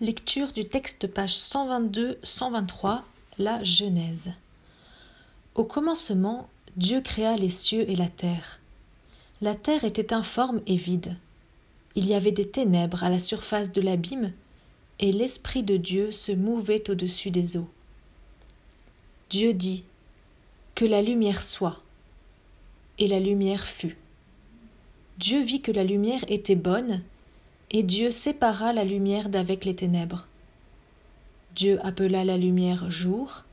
Lecture du texte page 122-123, la Genèse. Au commencement, Dieu créa les cieux et la terre. La terre était informe et vide. Il y avait des ténèbres à la surface de l'abîme, et l'Esprit de Dieu se mouvait au-dessus des eaux. Dieu dit Que la lumière soit. Et la lumière fut. Dieu vit que la lumière était bonne, et Dieu sépara la lumière d'avec les ténèbres. Dieu appela la lumière jour,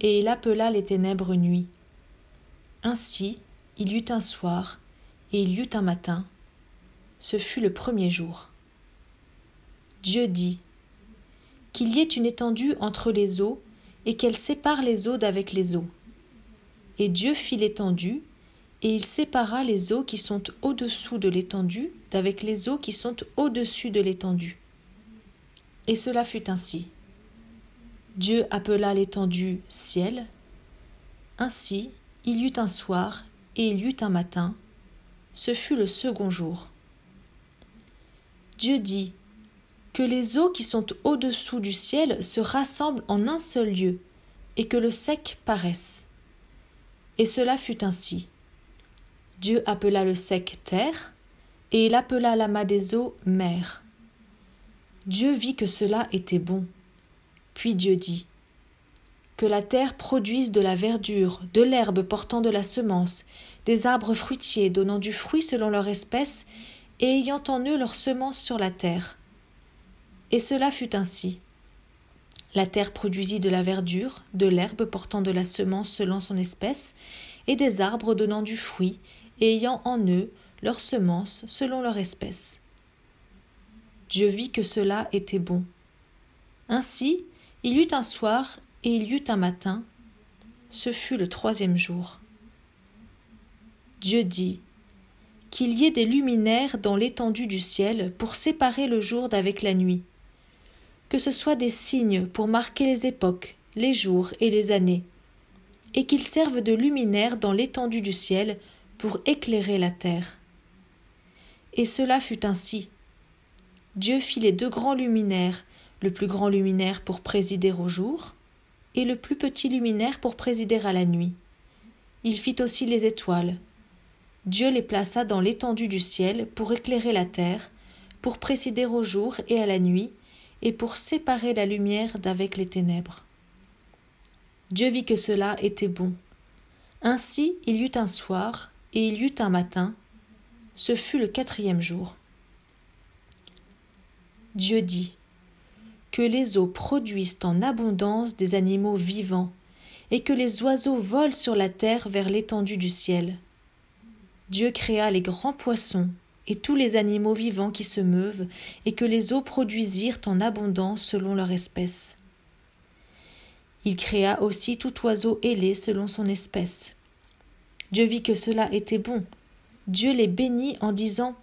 et il appela les ténèbres nuit. Ainsi il y eut un soir, et il y eut un matin. Ce fut le premier jour. Dieu dit Qu'il y ait une étendue entre les eaux, et qu'elle sépare les eaux d'avec les eaux. Et Dieu fit l'étendue, et il sépara les eaux qui sont au-dessous de l'étendue d'avec les eaux qui sont au-dessus de l'étendue. Et cela fut ainsi. Dieu appela l'étendue ciel. Ainsi, il y eut un soir et il y eut un matin. Ce fut le second jour. Dieu dit que les eaux qui sont au-dessous du ciel se rassemblent en un seul lieu, et que le sec paraisse. Et cela fut ainsi. Dieu appela le sec terre, et il appela l'amas des eaux mer. Dieu vit que cela était bon. Puis Dieu dit Que la terre produise de la verdure, de l'herbe portant de la semence, des arbres fruitiers donnant du fruit selon leur espèce, et ayant en eux leur semence sur la terre. Et cela fut ainsi. La terre produisit de la verdure, de l'herbe portant de la semence selon son espèce, et des arbres donnant du fruit, ayant en eux leurs semences selon leur espèce. Dieu vit que cela était bon. Ainsi, il y eut un soir et il y eut un matin. Ce fut le troisième jour. Dieu dit qu'il y ait des luminaires dans l'étendue du ciel pour séparer le jour d'avec la nuit, que ce soit des signes pour marquer les époques, les jours et les années, et qu'ils servent de luminaires dans l'étendue du ciel pour éclairer la terre. Et cela fut ainsi. Dieu fit les deux grands luminaires, le plus grand luminaire pour présider au jour, et le plus petit luminaire pour présider à la nuit. Il fit aussi les étoiles. Dieu les plaça dans l'étendue du ciel pour éclairer la terre, pour présider au jour et à la nuit, et pour séparer la lumière d'avec les ténèbres. Dieu vit que cela était bon. Ainsi il y eut un soir, et il y eut un matin, ce fut le quatrième jour. Dieu dit Que les eaux produisent en abondance des animaux vivants, et que les oiseaux volent sur la terre vers l'étendue du ciel. Dieu créa les grands poissons et tous les animaux vivants qui se meuvent, et que les eaux produisirent en abondance selon leur espèce. Il créa aussi tout oiseau ailé selon son espèce. Dieu vit que cela était bon. Dieu les bénit en disant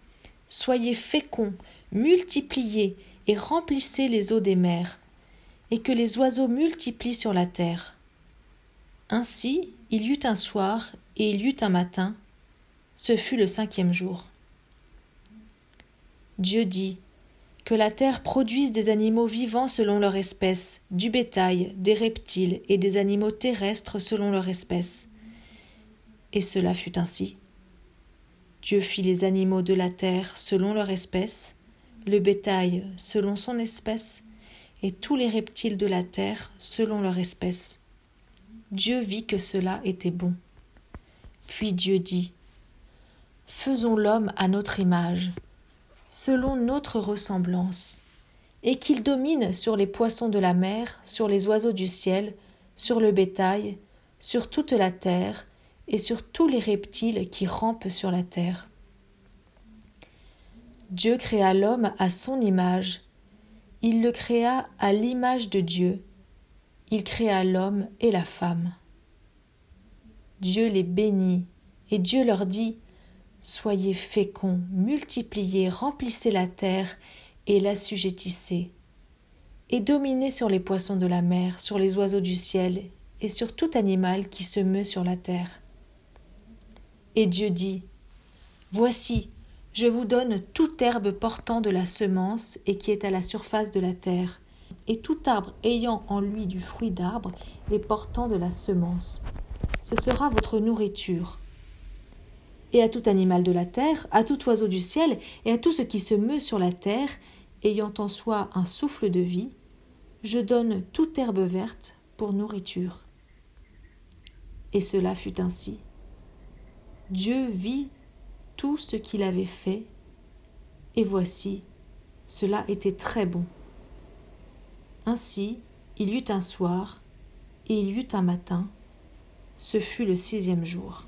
Soyez féconds, multipliez et remplissez les eaux des mers, et que les oiseaux multiplient sur la terre. Ainsi il y eut un soir et il y eut un matin. Ce fut le cinquième jour. Dieu dit que la terre produise des animaux vivants selon leur espèce, du bétail, des reptiles et des animaux terrestres selon leur espèce et cela fut ainsi. Dieu fit les animaux de la terre selon leur espèce, le bétail selon son espèce, et tous les reptiles de la terre selon leur espèce. Dieu vit que cela était bon. Puis Dieu dit Faisons l'homme à notre image, selon notre ressemblance, et qu'il domine sur les poissons de la mer, sur les oiseaux du ciel, sur le bétail, sur toute la terre, et sur tous les reptiles qui rampent sur la terre. Dieu créa l'homme à son image. Il le créa à l'image de Dieu. Il créa l'homme et la femme. Dieu les bénit, et Dieu leur dit Soyez féconds, multipliez, remplissez la terre et l'assujettissez, et dominez sur les poissons de la mer, sur les oiseaux du ciel, et sur tout animal qui se meut sur la terre. Et Dieu dit Voici, Je vous donne toute herbe portant de la semence et qui est à la surface de la terre, et tout arbre ayant en lui du fruit d'arbre et portant de la semence. Ce sera votre nourriture. Et à tout animal de la terre, à tout oiseau du ciel, et à tout ce qui se meut sur la terre, ayant en soi un souffle de vie, je donne toute herbe verte pour nourriture. Et cela fut ainsi. Dieu vit tout ce qu'il avait fait, et voici, cela était très bon. Ainsi, il y eut un soir, et il y eut un matin, ce fut le sixième jour.